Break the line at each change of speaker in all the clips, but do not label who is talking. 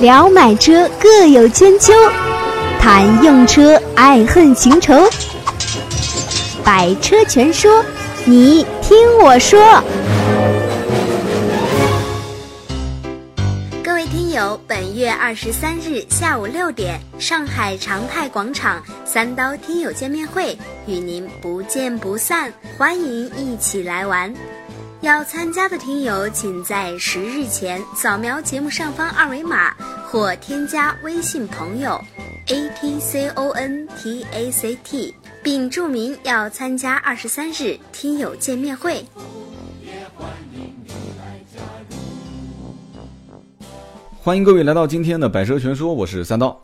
聊买车各有千秋，谈用车爱恨情仇。百车全说，你听我说。各位听友，本月二十三日下午六点，上海长泰广场三刀听友见面会与您不见不散，欢迎一起来玩。要参加的听友，请在十日前扫描节目上方二维码，或添加微信朋友 a t c o n t a c t，并注明要参加二十三日听友见面会。
欢迎各位来到今天的百车全说，我是三刀。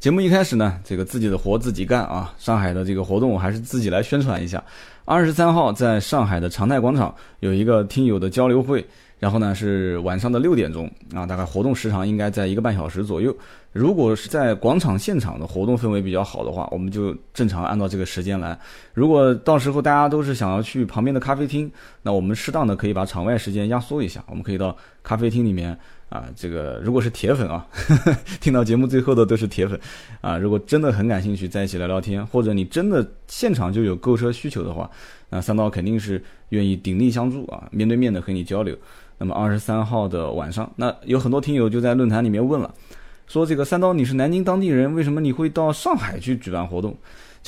节目一开始呢，这个自己的活自己干啊！上海的这个活动，我还是自己来宣传一下。二十三号在上海的长泰广场有一个听友的交流会，然后呢是晚上的六点钟啊，大概活动时长应该在一个半小时左右。如果是在广场现场的活动氛围比较好的话，我们就正常按照这个时间来。如果到时候大家都是想要去旁边的咖啡厅，那我们适当的可以把场外时间压缩一下，我们可以到咖啡厅里面。啊，这个如果是铁粉啊，听到节目最后的都是铁粉啊。如果真的很感兴趣，在一起聊聊天，或者你真的现场就有购车需求的话，那三刀肯定是愿意鼎力相助啊，面对面的和你交流。那么二十三号的晚上，那有很多听友就在论坛里面问了，说这个三刀你是南京当地人，为什么你会到上海去举办活动？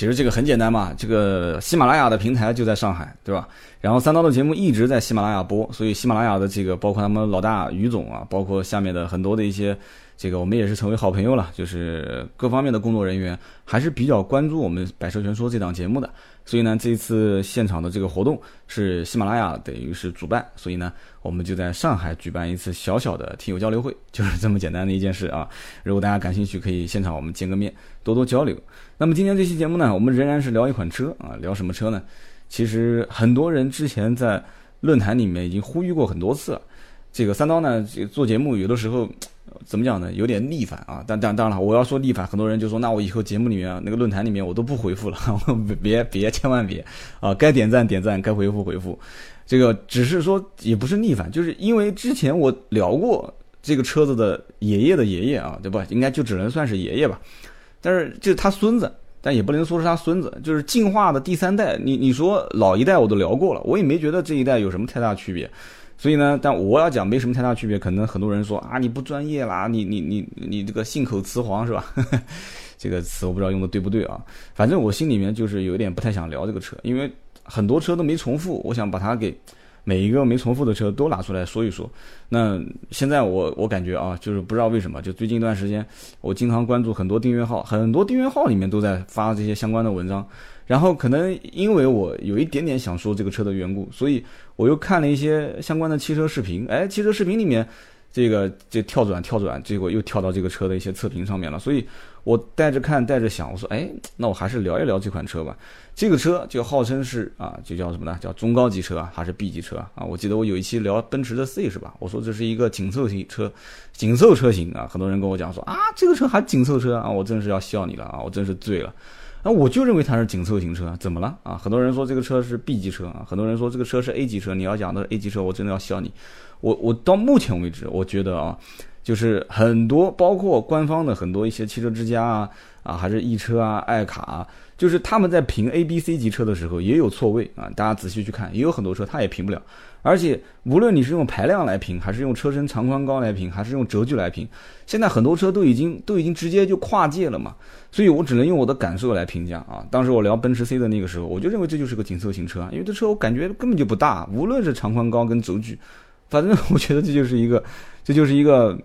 其实这个很简单嘛，这个喜马拉雅的平台就在上海，对吧？然后三刀的节目一直在喜马拉雅播，所以喜马拉雅的这个包括他们老大于总啊，包括下面的很多的一些。这个我们也是成为好朋友了，就是各方面的工作人员还是比较关注我们《百车全说》这档节目的，所以呢，这一次现场的这个活动是喜马拉雅等于是主办，所以呢，我们就在上海举办一次小小的听友交流会，就是这么简单的一件事啊。如果大家感兴趣，可以现场我们见个面，多多交流。那么今天这期节目呢，我们仍然是聊一款车啊，聊什么车呢？其实很多人之前在论坛里面已经呼吁过很多次了，这个三刀呢，做节目有的时候。怎么讲呢？有点逆反啊！但但当然了，我要说逆反，很多人就说，那我以后节目里面啊那个论坛里面我都不回复了，别别千万别啊！该点赞点赞，该回复回复。这个只是说也不是逆反，就是因为之前我聊过这个车子的爷爷的爷爷啊，对吧？应该就只能算是爷爷吧。但是就是他孙子，但也不能说是他孙子，就是进化的第三代。你你说老一代我都聊过了，我也没觉得这一代有什么太大区别。所以呢，但我要讲没什么太大区别，可能很多人说啊，你不专业啦，你你你你这个信口雌黄是吧？这个词我不知道用的对不对啊。反正我心里面就是有点不太想聊这个车，因为很多车都没重复，我想把它给每一个没重复的车都拿出来说一说。那现在我我感觉啊，就是不知道为什么，就最近一段时间，我经常关注很多订阅号，很多订阅号里面都在发这些相关的文章。然后可能因为我有一点点想说这个车的缘故，所以我又看了一些相关的汽车视频。哎，汽车视频里面，这个这跳转跳转，结果又跳到这个车的一些测评上面了。所以我带着看，带着想，我说，哎，那我还是聊一聊这款车吧。这个车就号称是啊，就叫什么呢？叫中高级车啊，还是 B 级车啊？我记得我有一期聊奔驰的 C 是吧？我说这是一个紧凑型车，紧凑车型啊。很多人跟我讲说啊，这个车还紧凑车啊，我真是要笑你了啊，我真是醉了。那我就认为它是紧凑型车，怎么了啊？很多人说这个车是 B 级车啊，很多人说这个车是 A 级车。你要讲的 A 级车，我真的要笑你。我我到目前为止，我觉得啊，就是很多包括官方的很多一些汽车之家啊啊，还是易车啊、爱卡啊，就是他们在评 A、B、C 级车的时候也有错位啊。大家仔细去看，也有很多车它也评不了。而且无论你是用排量来评，还是用车身长宽高来评，还是用轴距来评，现在很多车都已经都已经直接就跨界了嘛。所以我只能用我的感受来评价啊。当时我聊奔驰 C 的那个时候，我就认为这就是个紧凑型车，因为这车我感觉根本就不大，无论是长宽高跟轴距，反正我觉得这就是一个，这就是一个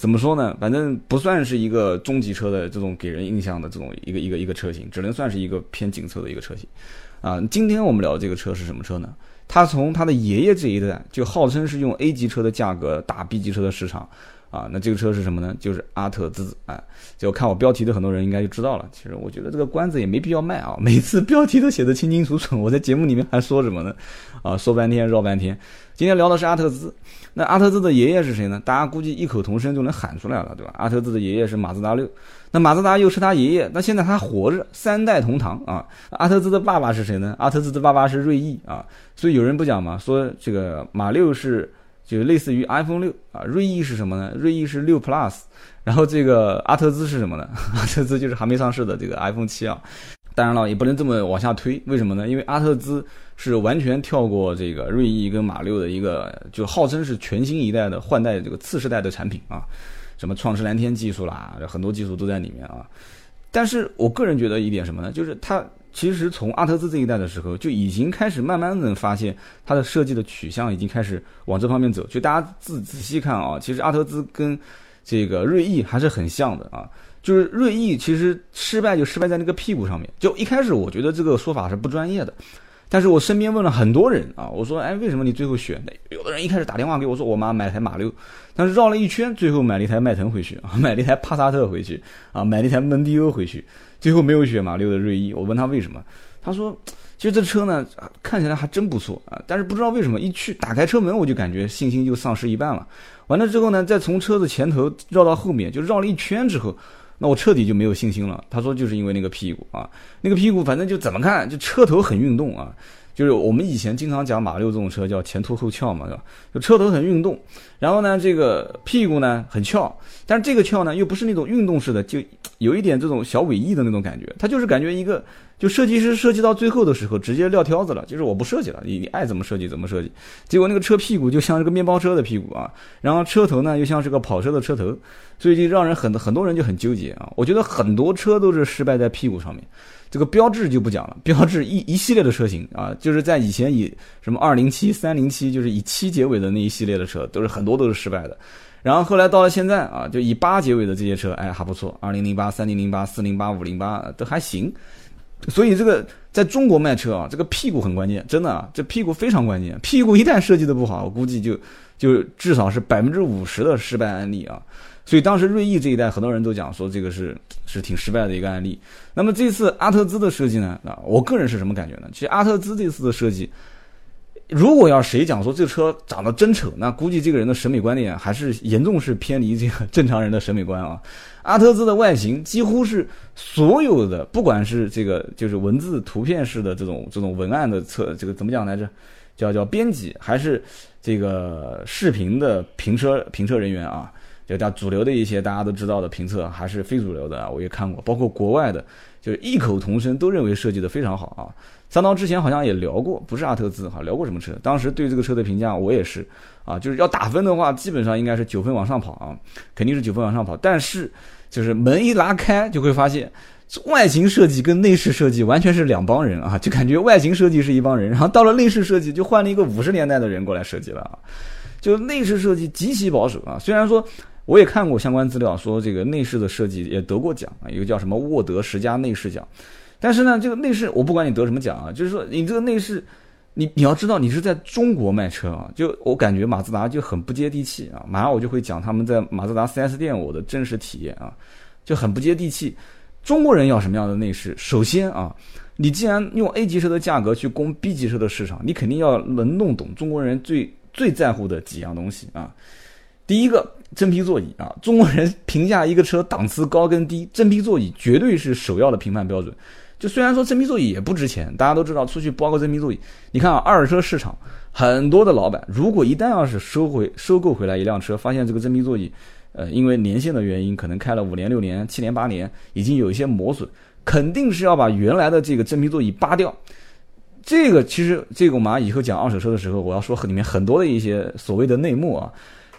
怎么说呢？反正不算是一个中级车的这种给人印象的这种一个一个一个车型，只能算是一个偏紧凑的一个车型。啊，今天我们聊这个车是什么车呢？他从他的爷爷这一代就号称是用 A 级车的价格打 B 级车的市场，啊，那这个车是什么呢？就是阿特兹，哎，就看我标题的很多人应该就知道了。其实我觉得这个关子也没必要卖啊，每次标题都写的清清楚楚，我在节目里面还说什么呢？啊，说半天绕半天。今天聊的是阿特兹，那阿特兹的爷爷是谁呢？大家估计异口同声就能喊出来了，对吧？阿特兹的爷爷是马自达六。那马自达又是他爷爷，那现在他活着，三代同堂啊。阿特兹的爸爸是谁呢？阿特兹的爸爸是锐意啊。所以有人不讲嘛，说这个马六是就类似于 iPhone 六啊。锐意是什么呢？锐意是六 Plus，然后这个阿特兹是什么呢？阿特兹就是还没上市的这个 iPhone 七啊。当然了，也不能这么往下推，为什么呢？因为阿特兹是完全跳过这个锐意跟马六的一个，就号称是全新一代的换代这个次世代的产品啊，什么创世蓝天技术啦，很多技术都在里面啊。但是我个人觉得一点什么呢？就是它其实从阿特兹这一代的时候就已经开始慢慢的发现它的设计的取向已经开始往这方面走。就大家仔仔细看啊，其实阿特兹跟这个锐意还是很像的啊。就是锐意其实失败就失败在那个屁股上面。就一开始我觉得这个说法是不专业的，但是我身边问了很多人啊，我说哎为什么你最后选的？有的人一开始打电话给我说我妈买台马六，但是绕了一圈，最后买了一台迈腾回去啊，买了一台帕萨特回去啊，买了一台蒙迪欧回去，最后没有选马六的锐意。我问他为什么，他说其实这车呢看起来还真不错啊，但是不知道为什么一去打开车门我就感觉信心就丧失一半了。完了之后呢，再从车子前头绕到后面，就绕了一圈之后。那我彻底就没有信心了。他说就是因为那个屁股啊，那个屁股反正就怎么看就车头很运动啊，就是我们以前经常讲马六这种车叫前凸后翘嘛，是吧？就车头很运动，然后呢这个屁股呢很翘，但是这个翘呢又不是那种运动式的，就有一点这种小尾翼的那种感觉，它就是感觉一个。就设计师设计到最后的时候，直接撂挑子了，就是我不设计了，你你爱怎么设计怎么设计。结果那个车屁股就像是个面包车的屁股啊，然后车头呢又像是个跑车的车头，所以就让人很很多人就很纠结啊。我觉得很多车都是失败在屁股上面。这个标志就不讲了，标志一一系列的车型啊，就是在以前以什么二零七、三零七，就是以七结尾的那一系列的车，都是很多都是失败的。然后后来到了现在啊，就以八结尾的这些车，哎还不错，二零零八、三零零八、四零八、五零八都还行。所以这个在中国卖车啊，这个屁股很关键，真的啊，这屁股非常关键。屁股一旦设计的不好，我估计就就至少是百分之五十的失败案例啊。所以当时锐意这一代很多人都讲说这个是是挺失败的一个案例。那么这次阿特兹的设计呢？啊，我个人是什么感觉呢？其实阿特兹这次的设计。如果要谁讲说这车长得真丑，那估计这个人的审美观念还是严重是偏离这个正常人的审美观啊。阿特兹的外形几乎是所有的，不管是这个就是文字图片式的这种这种文案的测这个怎么讲来着，叫叫编辑，还是这个视频的评车评车人员啊，就叫主流的一些大家都知道的评测，还是非主流的，我也看过，包括国外的，就是异口同声都认为设计的非常好啊。三刀之前好像也聊过，不是阿特兹哈，聊过什么车？当时对这个车的评价，我也是啊，就是要打分的话，基本上应该是九分往上跑啊，肯定是九分往上跑。但是就是门一拉开，就会发现外形设计跟内饰设计完全是两帮人啊，就感觉外形设计是一帮人，然后到了内饰设计就换了一个五十年代的人过来设计了啊，就内饰设计极其保守啊。虽然说我也看过相关资料，说这个内饰的设计也得过奖啊，一个叫什么沃德十佳内饰奖。但是呢，这个内饰我不管你得什么奖啊，就是说你这个内饰，你你要知道你是在中国卖车啊，就我感觉马自达就很不接地气啊。马上我就会讲他们在马自达 4S 店我的真实体验啊，就很不接地气。中国人要什么样的内饰？首先啊，你既然用 A 级车的价格去攻 B 级车的市场，你肯定要能弄懂中国人最最在乎的几样东西啊。第一个真皮座椅啊，中国人评价一个车档次高跟低，真皮座椅绝对是首要的评判标准。就虽然说真皮座椅也不值钱，大家都知道出去包个真皮座椅。你看啊，二手车市场很多的老板，如果一旦要是收回收购回来一辆车，发现这个真皮座椅，呃，因为年限的原因，可能开了五年、六年、七年、八年，已经有一些磨损，肯定是要把原来的这个真皮座椅扒掉。这个其实这个我们以后讲二手车的时候，我要说里面很多的一些所谓的内幕啊。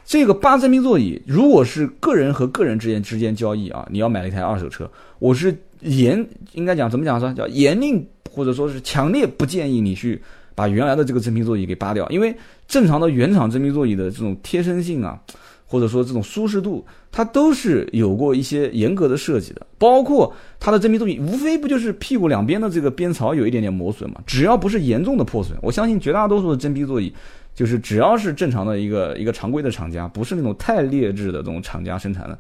这个扒真皮座椅，如果是个人和个人之间之间交易啊，你要买了一台二手车，我是。严应该讲怎么讲说叫严令或者说是强烈不建议你去把原来的这个真皮座椅给扒掉，因为正常的原厂真皮座椅的这种贴身性啊，或者说这种舒适度，它都是有过一些严格的设计的。包括它的真皮座椅，无非不就是屁股两边的这个边槽有一点点磨损嘛？只要不是严重的破损，我相信绝大多数的真皮座椅，就是只要是正常的一个一个常规的厂家，不是那种太劣质的这种厂家生产的。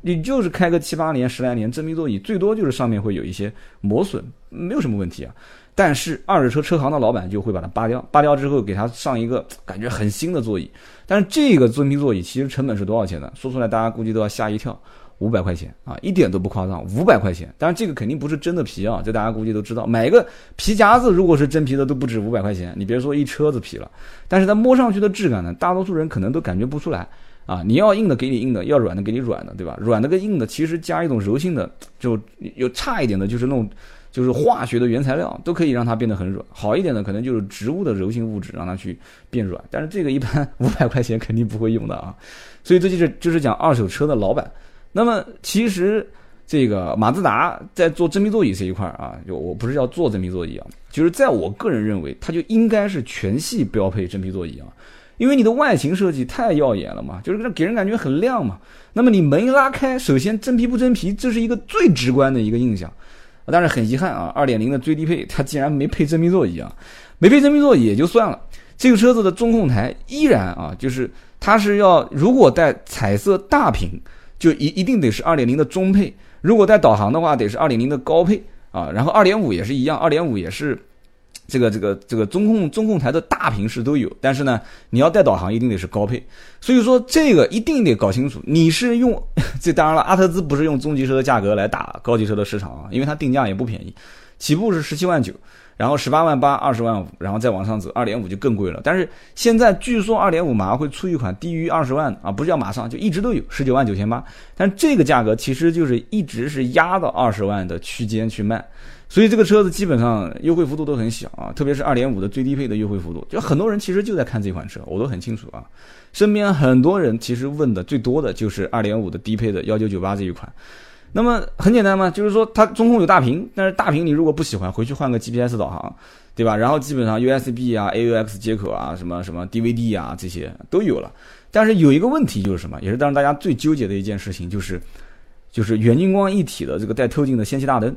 你就是开个七八年、十来年，真皮座椅最多就是上面会有一些磨损，没有什么问题啊。但是二手车车行的老板就会把它扒掉，扒掉之后给它上一个感觉很新的座椅。但是这个真皮座椅其实成本是多少钱呢？说出来大家估计都要吓一跳。五百块钱啊，一点都不夸张，五百块钱。当然这个肯定不是真的皮啊，这大家估计都知道。买一个皮夹子，如果是真皮的，都不止五百块钱。你别说一车子皮了，但是它摸上去的质感呢，大多数人可能都感觉不出来啊。你要硬的给你硬的，要软的给你软的，对吧？软的跟硬的其实加一种柔性的，就有差一点的，就是那种就是化学的原材料都可以让它变得很软。好一点的可能就是植物的柔性物质让它去变软。但是这个一般五百块钱肯定不会用的啊。所以这就是就是讲二手车的老板。那么其实这个马自达在做真皮座椅这一块啊，就我不是要做真皮座椅啊，就是在我个人认为，它就应该是全系标配真皮座椅啊，因为你的外形设计太耀眼了嘛，就是给人感觉很亮嘛。那么你门一拉开，首先真皮不真皮，这是一个最直观的一个印象。但是很遗憾啊，二点零的最低配它竟然没配真皮座椅啊，没配真皮座椅也就算了，这个车子的中控台依然啊，就是它是要如果带彩色大屏。就一一定得是二点零的中配，如果带导航的话，得是二点零的高配啊。然后二点五也是一样，二点五也是这个这个这个中控中控台的大屏是都有，但是呢，你要带导航一定得是高配。所以说这个一定得搞清楚，你是用 这当然了，阿特兹不是用中级车的价格来打高级车的市场啊，因为它定价也不便宜，起步是十七万九。然后十八万八，二十万五，然后再往上走，二点五就更贵了。但是现在据说二点五马上会出一款低于二十万啊，不是叫马上，就一直都有十九万九千八。但这个价格其实就是一直是压到二十万的区间去卖，所以这个车子基本上优惠幅度都很小啊，特别是二点五的最低配的优惠幅度，就很多人其实就在看这款车，我都很清楚啊。身边很多人其实问的最多的就是二点五的低配的幺九九八这一款。那么很简单嘛，就是说它中控有大屏，但是大屏你如果不喜欢，回去换个 GPS 导航，对吧？然后基本上 USB 啊、AUX 接口啊、什么什么 DVD 啊这些都有了。但是有一个问题就是什么，也是让大家最纠结的一件事情，就是就是远近光一体的这个带透镜的氙气大灯。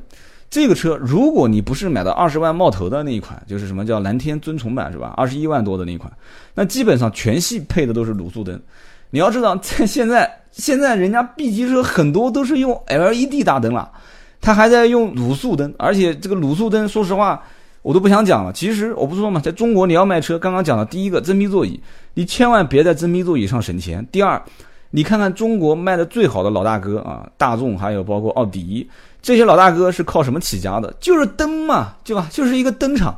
这个车如果你不是买到二十万冒头的那一款，就是什么叫蓝天尊崇版是吧？二十一万多的那一款，那基本上全系配的都是卤素灯。你要知道，在现在。现在人家 B 级车很多都是用 LED 大灯了，他还在用卤素灯，而且这个卤素灯，说实话，我都不想讲了。其实我不是说嘛，在中国你要卖车，刚刚讲的第一个真皮座椅，你千万别在真皮座椅上省钱。第二，你看看中国卖的最好的老大哥啊，大众还有包括奥迪这些老大哥是靠什么起家的？就是灯嘛，对吧？就是一个灯厂。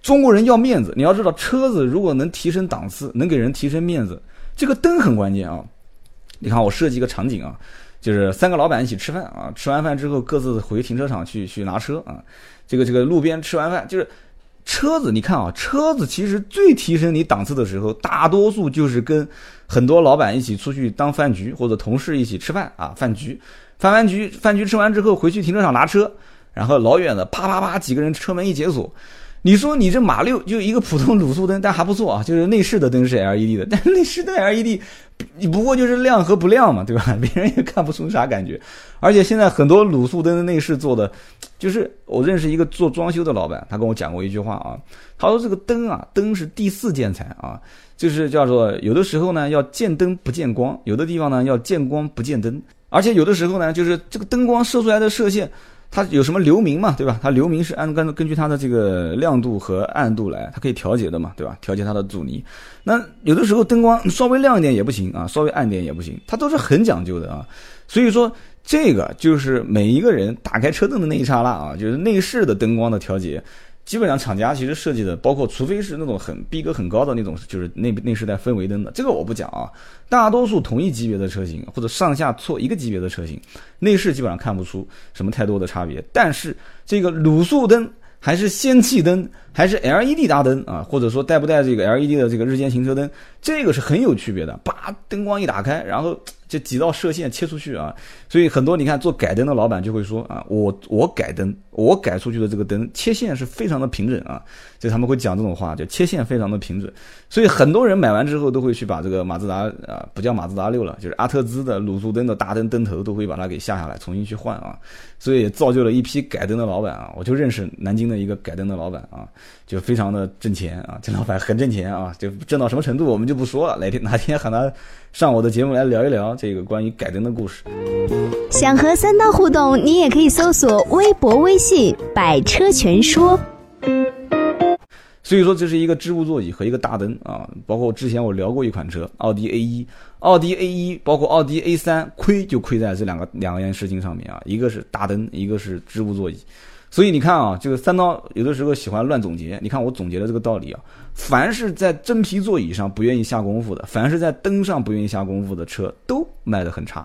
中国人要面子，你要知道，车子如果能提升档次，能给人提升面子，这个灯很关键啊。你看，我设计一个场景啊，就是三个老板一起吃饭啊，吃完饭之后各自回停车场去去拿车啊。这个这个路边吃完饭，就是车子，你看啊，车子其实最提升你档次的时候，大多数就是跟很多老板一起出去当饭局，或者同事一起吃饭啊，饭局，饭完局，饭局吃完之后回去停车场拿车，然后老远的啪啪啪几个人车门一解锁。你说你这马六就一个普通卤素灯，但还不错啊，就是内饰的灯是 LED 的，但内饰的 LED，你不过就是亮和不亮嘛，对吧？别人也看不出啥感觉。而且现在很多卤素灯的内饰做的，就是我认识一个做装修的老板，他跟我讲过一句话啊，他说这个灯啊，灯是第四建材啊，就是叫做有的时候呢要见灯不见光，有的地方呢要见光不见灯，而且有的时候呢就是这个灯光射出来的射线。它有什么流明嘛，对吧？它流明是按根根据它的这个亮度和暗度来，它可以调节的嘛，对吧？调节它的阻尼。那有的时候灯光稍微亮一点也不行啊，稍微暗点也不行，它都是很讲究的啊。所以说，这个就是每一个人打开车灯的那一刹那啊，就是内饰的灯光的调节。基本上厂家其实设计的，包括除非是那种很逼格很高的那种，就是内内饰带氛围灯的，这个我不讲啊。大多数同一级别的车型或者上下错一个级别的车型，内饰基本上看不出什么太多的差别。但是这个卤素灯还是氙气灯还是 LED 大灯啊，或者说带不带这个 LED 的这个日间行车灯，这个是很有区别的。叭，灯光一打开，然后。就几道射线切出去啊，所以很多你看做改灯的老板就会说啊，我我改灯，我改出去的这个灯切线是非常的平整啊，就他们会讲这种话，就切线非常的平整。所以很多人买完之后都会去把这个马自达啊，不叫马自达六了，就是阿特兹的卤素灯的大灯灯头都会把它给下下来，重新去换啊。所以也造就了一批改灯的老板啊，我就认识南京的一个改灯的老板啊，就非常的挣钱啊，这老板很挣钱啊，就挣到什么程度我们就不说了，哪天哪天喊他上我的节目来聊一聊这个关于改灯的故事。
想和三刀互动，你也可以搜索微博、微信“百车全说”。
所以说这是一个织物座椅和一个大灯啊。包括之前我聊过一款车，奥迪 A 一，奥迪 A 一，包括奥迪 A 三，亏就亏在这两个两件事情上面啊，一个是大灯，一个是织物座椅。所以你看啊，这个三刀有的时候喜欢乱总结。你看我总结的这个道理啊，凡是在真皮座椅上不愿意下功夫的，凡是在灯上不愿意下功夫的车，都卖得很差。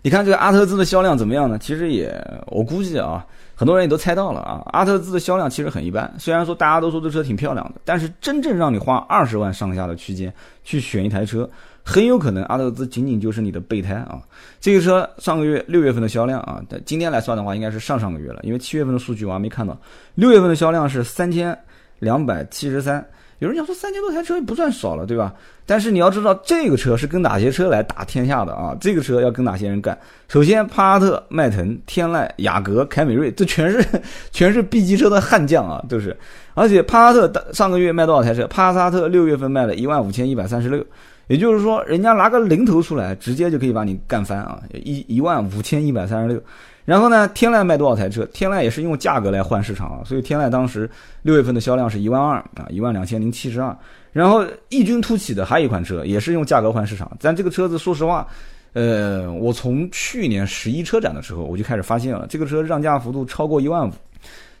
你看这个阿特兹的销量怎么样呢？其实也，我估计啊，很多人也都猜到了啊。阿特兹的销量其实很一般。虽然说大家都说这车挺漂亮的，但是真正让你花二十万上下的区间去选一台车，很有可能阿特兹仅仅就是你的备胎啊。这个车上个月六月份的销量啊，但今天来算的话，应该是上上个月了，因为七月份的数据我还没看到。六月份的销量是三千两百七十三。有人讲说三千多台车也不算少了，对吧？但是你要知道，这个车是跟哪些车来打天下的啊？这个车要跟哪些人干？首先，帕萨特、迈腾、天籁、雅阁、凯美瑞，这全是 全是 B 级车的悍将啊，都是。而且帕萨特上个月卖多少台车？帕萨特六月份卖了一万五千一百三十六，也就是说，人家拿个零头出来，直接就可以把你干翻啊！一一万五千一百三十六。然后呢，天籁卖多少台车？天籁也是用价格来换市场啊，所以天籁当时六月份的销量是一万二啊，一万两千零七十二。然后异军突起的还有一款车，也是用价格换市场。但这个车子说实话，呃，我从去年十一车展的时候我就开始发现了，这个车让价幅度超过一万五，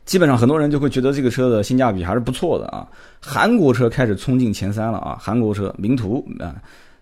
基本上很多人就会觉得这个车的性价比还是不错的啊。韩国车开始冲进前三了啊，韩国车名图啊。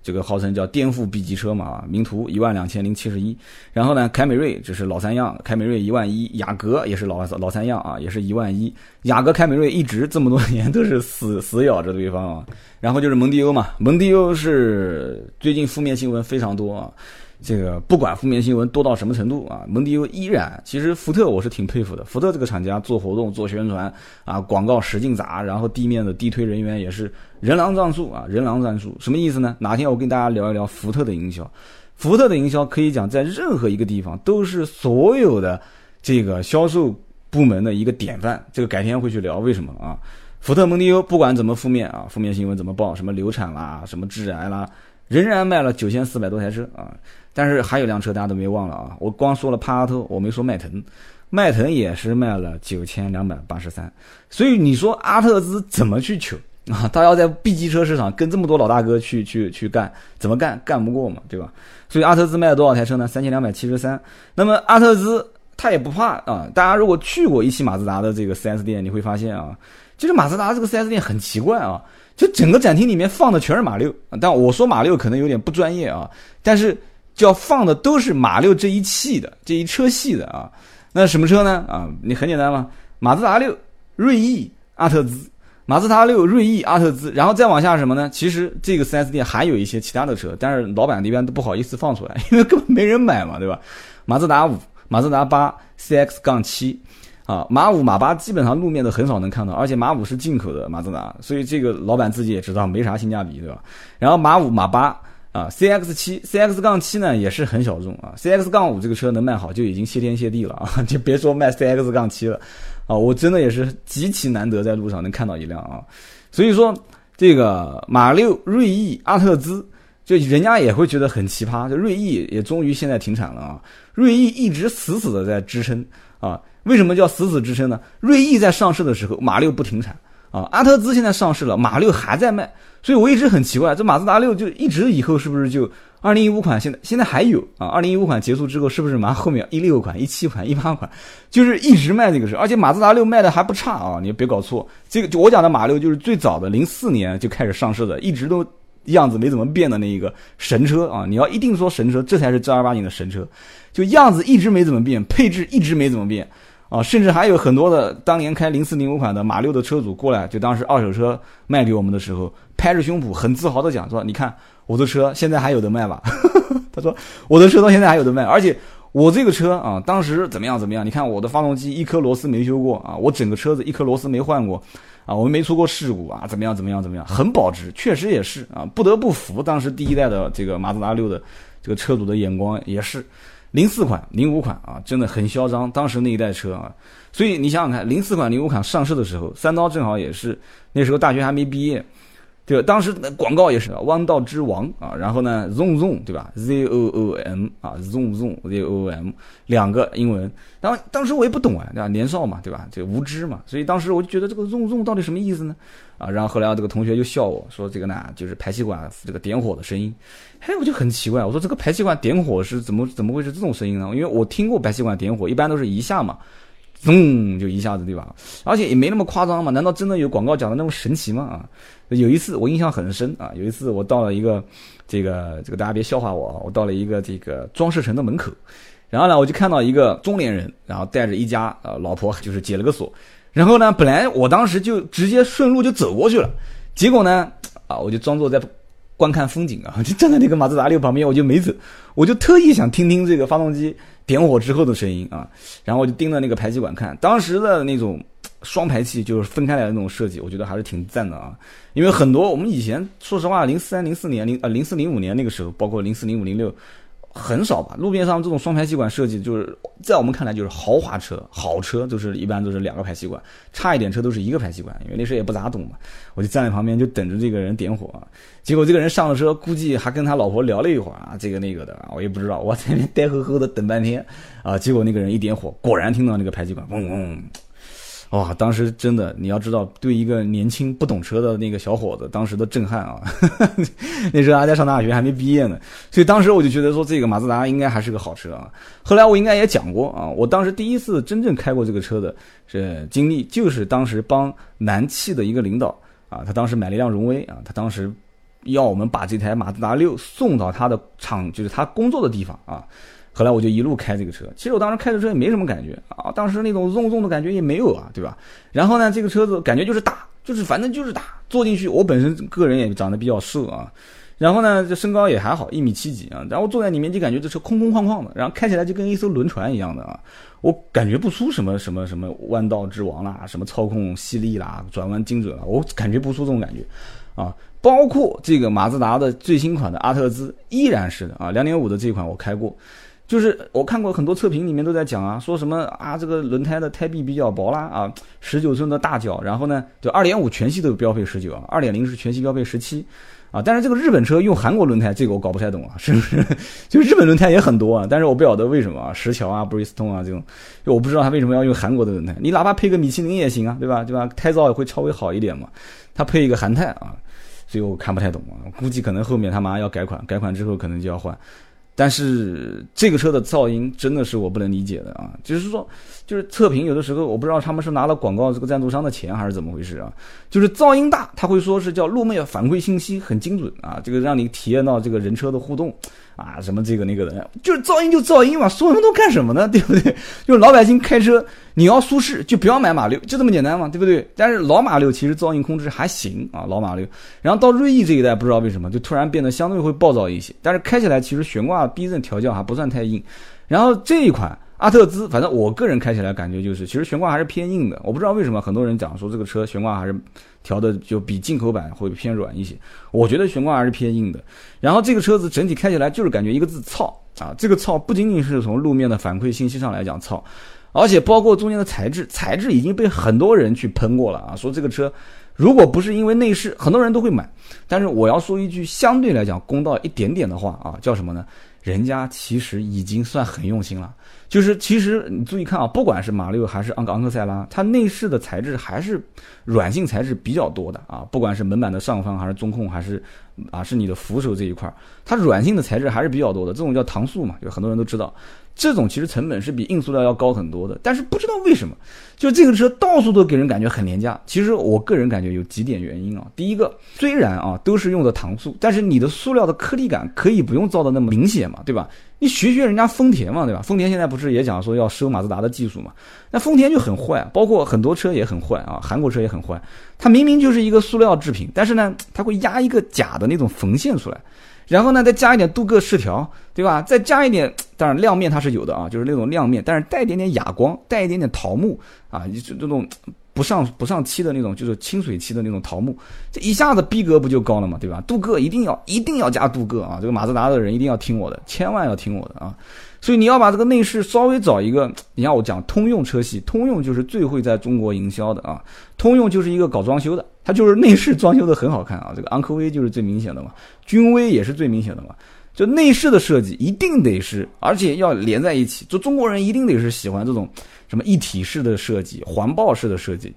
这个号称叫颠覆 B 级车嘛啊，名图一万两千零七十一，然后呢，凯美瑞这是老三样，凯美瑞一万一，雅阁也是老老三样啊，也是一万一，雅阁、凯美瑞一直这么多年都是死 死咬着对方啊，然后就是蒙迪欧嘛，蒙迪欧是最近负面新闻非常多啊。这个不管负面新闻多到什么程度啊，蒙迪欧依然。其实福特我是挺佩服的，福特这个厂家做活动、做宣传啊，广告使劲砸，然后地面的地推人员也是人狼战术啊，人狼战术什么意思呢？哪天我跟大家聊一聊福特的营销。福特的营销可以讲在任何一个地方都是所有的这个销售部门的一个典范。这个改天会去聊为什么啊？福特蒙迪欧不管怎么负面啊，负面新闻怎么报，什么流产啦，什么致癌啦，仍然卖了九千四百多台车啊。但是还有辆车大家都没忘了啊！我光说了帕萨特，我没说迈腾，迈腾也是卖了九千两百八十三。所以你说阿特兹怎么去求啊？他要在 B 级车市场跟这么多老大哥去去去干，怎么干？干不过嘛，对吧？所以阿特兹卖了多少台车呢？三千两百七十三。那么阿特兹他也不怕啊！大家如果去过一汽马自达的这个 4S 店，你会发现啊，就是马自达这个 4S 店很奇怪啊，就整个展厅里面放的全是马六。但我说马六可能有点不专业啊，但是。叫放的都是马六这一系的这一车系的啊，那什么车呢？啊，你很简单嘛，马自达六、锐意、阿特兹，马自达六、锐意、阿特兹，然后再往下什么呢？其实这个 4S 店还有一些其他的车，但是老板那边都不好意思放出来，因为根本没人买嘛，对吧？马自达五、马自达八、CX 杠七，啊，马五、马八基本上路面都很少能看到，而且马五是进口的马自达，所以这个老板自己也知道没啥性价比，对吧？然后马五、马八。啊，C X 七，C X 杠七呢也是很小众啊，C X 杠五这个车能卖好就已经谢天谢地了啊，就别说卖 C X 杠七了，啊，我真的也是极其难得在路上能看到一辆啊，所以说这个马六、锐意、阿特兹，就人家也会觉得很奇葩，就锐意也终于现在停产了啊，锐意一直死死的在支撑啊，为什么叫死死支撑呢？锐意在上市的时候，马六不停产。啊，阿特兹现在上市了，马六还在卖，所以我一直很奇怪，这马自达六就一直以后是不是就二零一五款？现在现在还有啊，二零一五款结束之后，是不是马上后面一六款、一七款、一八款，就是一直卖这个车？而且马自达六卖的还不差啊，你别搞错，这个就我讲的马六就是最早的零四年就开始上市的，一直都样子没怎么变的那一个神车啊！你要一定说神车，这才是正儿八经的神车，就样子一直没怎么变，配置一直没怎么变。啊，甚至还有很多的当年开零四零五款的马六的车主过来，就当时二手车卖给我们的时候，拍着胸脯很自豪的讲说：“你看我的车现在还有的卖吧？” 他说：“我的车到现在还有的卖，而且我这个车啊，当时怎么样怎么样？你看我的发动机一颗螺丝没修过啊，我整个车子一颗螺丝没换过啊，我们没出过事故啊，怎么样怎么样怎么样？很保值，确实也是啊，不得不服当时第一代的这个马自达六的这个车主的眼光也是。”零四款、零五款啊，真的很嚣张。当时那一代车啊，所以你想想看，零四款、零五款上市的时候，三刀正好也是那时候大学还没毕业，对吧？当时那广告也是弯道之王啊，然后呢，zoom zoom 对吧？z o o m 啊，zoom zoom z o o m 两个英文。当当时我也不懂啊，对吧？年少嘛，对吧？这无知嘛，所以当时我就觉得这个 zoom zoom 到底什么意思呢？啊，然后后来这个同学就笑我说这个呢就是排气管这个点火的声音。嘿，我就很奇怪，我说这个排气管点火是怎么怎么会是这种声音呢？因为我听过排气管点火一般都是一下嘛。咚，就一下子对吧？而且也没那么夸张嘛。难道真的有广告讲的那么神奇吗？啊，有一次我印象很深啊。有一次我到了一个这个这个大家别笑话我啊，我到了一个这个装饰城的门口，然后呢我就看到一个中年人，然后带着一家呃老婆，就是解了个锁。然后呢，本来我当时就直接顺路就走过去了，结果呢啊，我就装作在观看风景啊，就站在那个马自达六旁边，我就没走，我就特意想听听这个发动机。点火之后的声音啊，然后我就盯着那个排气管看，当时的那种双排气就是分开来的那种设计，我觉得还是挺赞的啊。因为很多我们以前说实话，零三零四年零呃零四零五年那个时候，包括零四零五零六。很少吧，路面上这种双排气管设计，就是在我们看来就是豪华车、好车，就是一般都是两个排气管，差一点车都是一个排气管。因为那时候也不咋懂嘛，我就站在旁边就等着这个人点火。结果这个人上了车，估计还跟他老婆聊了一会儿啊，这个那个的，我也不知道。我在那边呆呵呵的等半天啊，结果那个人一点火，果然听到那个排气管嗡嗡。哇，当时真的，你要知道，对一个年轻不懂车的那个小伙子，当时的震撼啊！那时候还在上大学，还没毕业呢，所以当时我就觉得说，这个马自达应该还是个好车啊。后来我应该也讲过啊，我当时第一次真正开过这个车的这经历，就是当时帮南汽的一个领导啊，他当时买了一辆荣威啊，他当时要我们把这台马自达六送到他的厂，就是他工作的地方啊。后来我就一路开这个车，其实我当时开的车也没什么感觉啊，当时那种重重的感觉也没有啊，对吧？然后呢，这个车子感觉就是大，就是反正就是大，坐进去我本身个人也长得比较瘦啊，然后呢，这身高也还好，一米七几啊，然后坐在里面就感觉这车空空旷旷的，然后开起来就跟一艘轮船一样的啊，我感觉不出什么什么什么弯道之王啦，什么操控犀利啦，转弯精准啦，我感觉不出这种感觉啊。包括这个马自达的最新款的阿特兹依然是的啊，两点五的这款我开过。就是我看过很多测评里面都在讲啊，说什么啊这个轮胎的胎壁比较薄啦啊，十九寸的大脚，然后呢就二点五全系都标配十九啊，二点零是全系标配十七啊，但是这个日本车用韩国轮胎，这个我搞不太懂啊，是不是？就日本轮胎也很多啊，但是我不晓得为什么啊，石桥啊、Bridgestone 啊这种，就我不知道他为什么要用韩国的轮胎，你哪怕配个米其林也行啊，对吧？对吧？胎噪也会稍微好一点嘛，他配一个韩泰啊，所以我看不太懂啊，估计可能后面他马上要改款，改款之后可能就要换。但是这个车的噪音真的是我不能理解的啊！就是说，就是测评有的时候我不知道他们是拿了广告这个赞助商的钱还是怎么回事啊？就是噪音大，他会说是叫路面反馈信息很精准啊，这个让你体验到这个人车的互动。啊，什么这个那个的，就是噪音就噪音嘛，说那么多干什么呢？对不对？就是老百姓开车，你要舒适就不要买马六，就这么简单嘛，对不对？但是老马六其实噪音控制还行啊，老马六。然后到锐意这一代，不知道为什么就突然变得相对会暴躁一些，但是开起来其实悬挂避震调教还不算太硬。然后这一款。阿特兹，反正我个人开起来感觉就是，其实悬挂还是偏硬的。我不知道为什么很多人讲说这个车悬挂还是调的就比进口版会偏软一些。我觉得悬挂还是偏硬的。然后这个车子整体开起来就是感觉一个字糙啊！这个糙不仅仅是从路面的反馈信息上来讲糙，而且包括中间的材质，材质已经被很多人去喷过了啊！说这个车如果不是因为内饰，很多人都会买。但是我要说一句相对来讲公道一点点的话啊，叫什么呢？人家其实已经算很用心了。就是其实你注意看啊，不管是马六还是昂昂克赛拉，它内饰的材质还是软性材质比较多的啊。不管是门板的上方，还是中控，还是啊是你的扶手这一块，它软性的材质还是比较多的。这种叫搪塑嘛，有很多人都知道。这种其实成本是比硬塑料要高很多的，但是不知道为什么，就这个车到处都给人感觉很廉价。其实我个人感觉有几点原因啊。第一个，虽然啊都是用的搪塑，但是你的塑料的颗粒感可以不用造的那么明显嘛，对吧？你学学人家丰田嘛，对吧？丰田现在不是也讲说要收马自达的技术嘛？那丰田就很坏，包括很多车也很坏啊，韩国车也很坏。它明明就是一个塑料制品，但是呢，它会压一个假的那种缝线出来。然后呢，再加一点镀铬饰条，对吧？再加一点，当然亮面它是有的啊，就是那种亮面，但是带一点点哑光，带一点点桃木啊，就这种不上不上漆的那种，就是清水漆的那种桃木，这一下子逼格不就高了嘛，对吧？镀铬一定要一定要加镀铬啊！这个马自达的人一定要听我的，千万要听我的啊！所以你要把这个内饰稍微找一个，你像我讲通用车系，通用就是最会在中国营销的啊。通用就是一个搞装修的，它就是内饰装修的很好看啊。这个昂科威就是最明显的嘛，君威也是最明显的嘛。就内饰的设计一定得是，而且要连在一起。就中国人一定得是喜欢这种什么一体式的设计、环抱式的设计，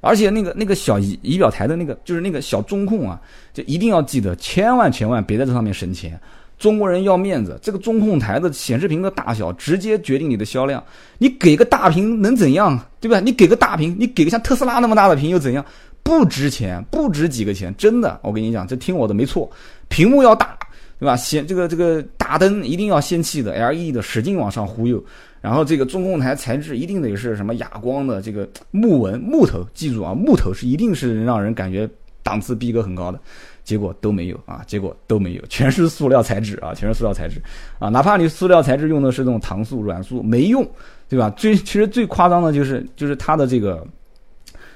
而且那个那个小仪仪表台的那个就是那个小中控啊，就一定要记得，千万千万别在这上面省钱。中国人要面子，这个中控台的显示屏的大小直接决定你的销量。你给个大屏能怎样，对吧？你给个大屏，你给个像特斯拉那么大的屏又怎样？不值钱，不值几个钱，真的。我跟你讲，这听我的没错。屏幕要大，对吧？先这个这个大灯一定要氙气的 LED 的，使劲往上忽悠。然后这个中控台材质一定得是什么哑光的，这个木纹木头，记住啊，木头是一定是让人感觉档次逼格很高的。结果都没有啊！结果都没有，全是塑料材质啊，全是塑料材质啊！哪怕你塑料材质用的是这种糖塑、软塑，没用，对吧？最其实最夸张的就是就是它的这个，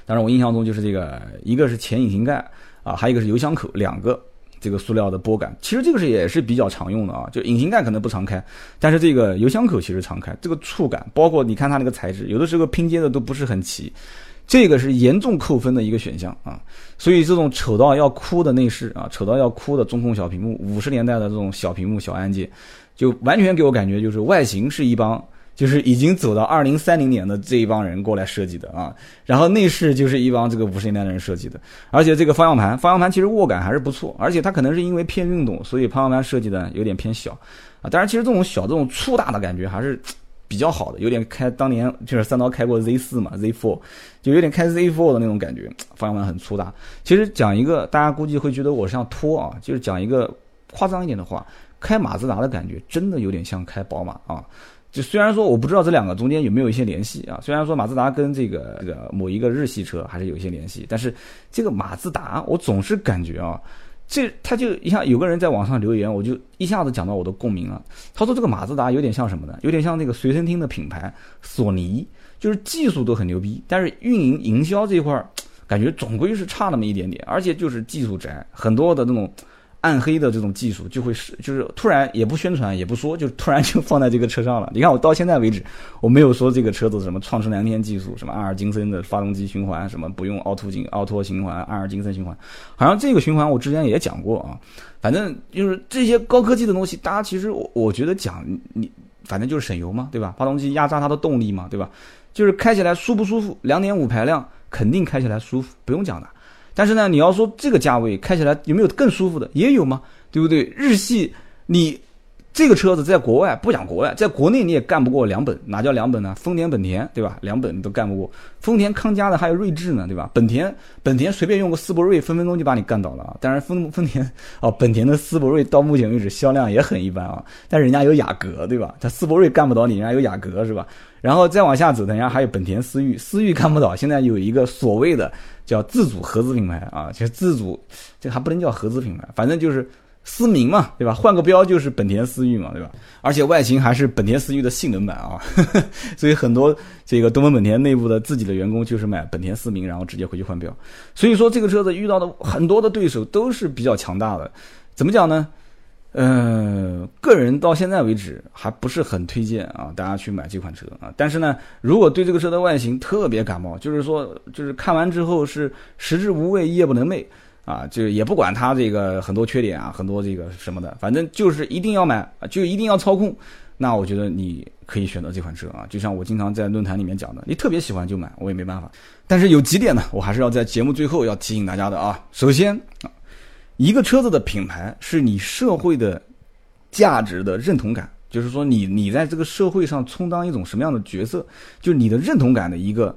当然我印象中就是这个，一个是前引擎盖啊，还有一个是油箱口，两个这个塑料的拨杆，其实这个是也是比较常用的啊。就引擎盖可能不常开，但是这个油箱口其实常开。这个触感，包括你看它那个材质，有的时候拼接的都不是很齐。这个是严重扣分的一个选项啊，所以这种丑到要哭的内饰啊，丑到要哭的中控小屏幕，五十年代的这种小屏幕小按键，就完全给我感觉就是外形是一帮就是已经走到二零三零年的这一帮人过来设计的啊，然后内饰就是一帮这个五十年代的人设计的，而且这个方向盘，方向盘其实握感还是不错，而且它可能是因为偏运动，所以方向盘设计的有点偏小啊，当然其实这种小这种粗大的感觉还是。比较好的，有点开当年就是三刀开过 Z 四嘛，Z four 就有点开 Z four 的那种感觉，方向盘很粗大。其实讲一个，大家估计会觉得我像拖啊，就是讲一个夸张一点的话，开马自达的感觉真的有点像开宝马啊。就虽然说我不知道这两个中间有没有一些联系啊，虽然说马自达跟这个这个某一个日系车还是有一些联系，但是这个马自达我总是感觉啊。这他就一下有个人在网上留言，我就一下子讲到我的共鸣了。他说这个马自达有点像什么呢？有点像那个随身听的品牌索尼，就是技术都很牛逼，但是运营营销这一块儿，感觉总归是差那么一点点，而且就是技术宅，很多的那种。暗黑的这种技术就会是，就是突然也不宣传也不说，就突然就放在这个车上了。你看我到现在为止，我没有说这个车子什么创世蓝天技术，什么阿尔金森的发动机循环，什么不用凹凸进凹凸循环，阿尔金森循环，好像这个循环我之前也讲过啊。反正就是这些高科技的东西，大家其实我我觉得讲你，反正就是省油嘛，对吧？发动机压榨它的动力嘛，对吧？就是开起来舒不舒服？两点五排量肯定开起来舒服，不用讲的。但是呢，你要说这个价位开起来有没有更舒服的，也有吗？对不对？日系，你这个车子在国外不讲国外，在国内你也干不过两本，哪叫两本呢？丰田、本田，对吧？两本你都干不过。丰田康佳的还有锐志呢，对吧？本田，本田随便用个斯铂瑞，分分钟就把你干倒了啊！当然，丰丰田哦，本田的斯铂瑞到目前为止销量也很一般啊，但人家有雅阁，对吧？他斯铂瑞干不倒你，人家有雅阁，是吧？然后再往下走，等下还有本田思域，思域看不到，现在有一个所谓的。叫自主合资品牌啊，其实自主这还不能叫合资品牌，反正就是思明嘛，对吧？换个标就是本田思域嘛，对吧？而且外形还是本田思域的性能版啊，所以很多这个东风本田内部的自己的员工就是买本田思明，然后直接回去换标。所以说这个车子遇到的很多的对手都是比较强大的，怎么讲呢？嗯，个人到现在为止还不是很推荐啊，大家去买这款车啊。但是呢，如果对这个车的外形特别感冒，就是说，就是看完之后是食之无味，夜不能寐啊，就也不管它这个很多缺点啊，很多这个什么的，反正就是一定要买，就一定要操控。那我觉得你可以选择这款车啊。就像我经常在论坛里面讲的，你特别喜欢就买，我也没办法。但是有几点呢，我还是要在节目最后要提醒大家的啊。首先。一个车子的品牌是你社会的价值的认同感，就是说你你在这个社会上充当一种什么样的角色，就是你的认同感的一个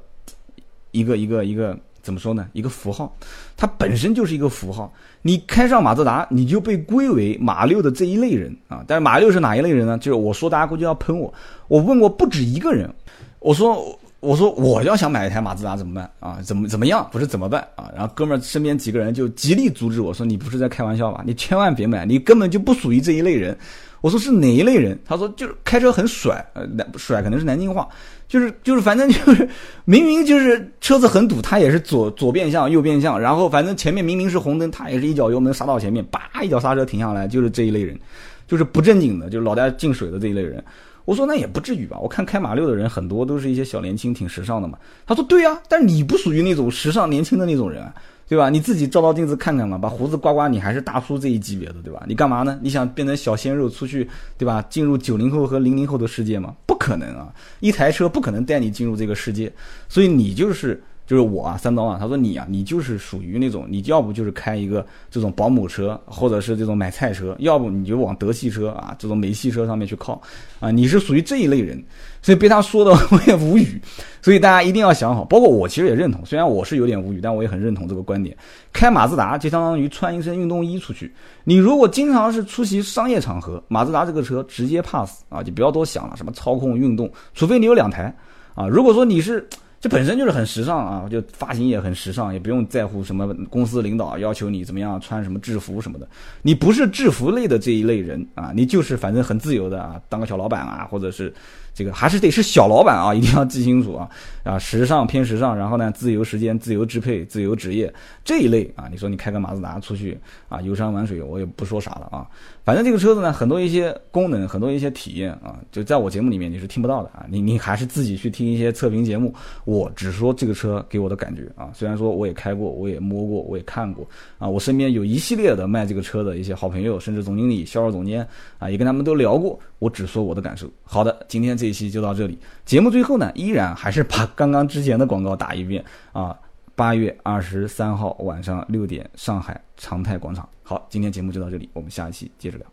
一个一个一个怎么说呢？一个符号，它本身就是一个符号。你开上马自达，你就被归为马六的这一类人啊。但是马六是哪一类人呢？就是我说大家估计要喷我，我问过不止一个人，我说。我说我要想买一台马自达怎么办啊？怎么怎么样？不是怎么办啊？然后哥们儿身边几个人就极力阻止我说：“你不是在开玩笑吧？你千万别买，你根本就不属于这一类人。”我说是哪一类人？他说就是开车很甩，呃，甩可能是南京话，就是就是反正就是明明就是车子很堵，他也是左左变向右变向，然后反正前面明明是红灯，他也是一脚油门刹到前面，叭一脚刹车停下来，就是这一类人，就是不正经的，就是脑袋进水的这一类人。我说那也不至于吧，我看开马六的人很多都是一些小年轻，挺时尚的嘛。他说对啊，但是你不属于那种时尚年轻的那种人啊。对吧？你自己照照镜子看看嘛，把胡子刮刮，你还是大叔这一级别的，对吧？你干嘛呢？你想变成小鲜肉出去，对吧？进入九零后和零零后的世界吗？不可能啊！一台车不可能带你进入这个世界，所以你就是就是我啊，三刀啊。他说你啊，你就是属于那种，你要不就是开一个这种保姆车，或者是这种买菜车，要不你就往德系车啊这种美系车上面去靠啊，你是属于这一类人。所以被他说的 我也无语，所以大家一定要想好。包括我其实也认同，虽然我是有点无语，但我也很认同这个观点。开马自达就相当于穿一身运动衣出去。你如果经常是出席商业场合，马自达这个车直接 pass 啊，就不要多想了，什么操控运动，除非你有两台啊。如果说你是这本身就是很时尚啊，就发型也很时尚，也不用在乎什么公司领导要求你怎么样穿什么制服什么的。你不是制服类的这一类人啊，你就是反正很自由的啊，当个小老板啊，或者是。这个还是得是小老板啊，一定要记清楚啊啊，时尚偏时尚，然后呢，自由时间、自由支配、自由职业这一类啊，你说你开个马自达出去啊，游山玩水，我也不说啥了啊。反正这个车子呢，很多一些功能，很多一些体验啊，就在我节目里面你是听不到的啊。你你还是自己去听一些测评节目，我只说这个车给我的感觉啊。虽然说我也开过，我也摸过，我也看过啊，我身边有一系列的卖这个车的一些好朋友，甚至总经理、销售总监啊，也跟他们都聊过。我只说我的感受。好的，今天这一期就到这里。节目最后呢，依然还是把刚刚之前的广告打一遍啊。八月二十三号晚上六点，上海长泰广场。好，今天节目就到这里，我们下一期接着聊。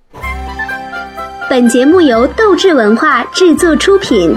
本节目由斗志文化制作出品。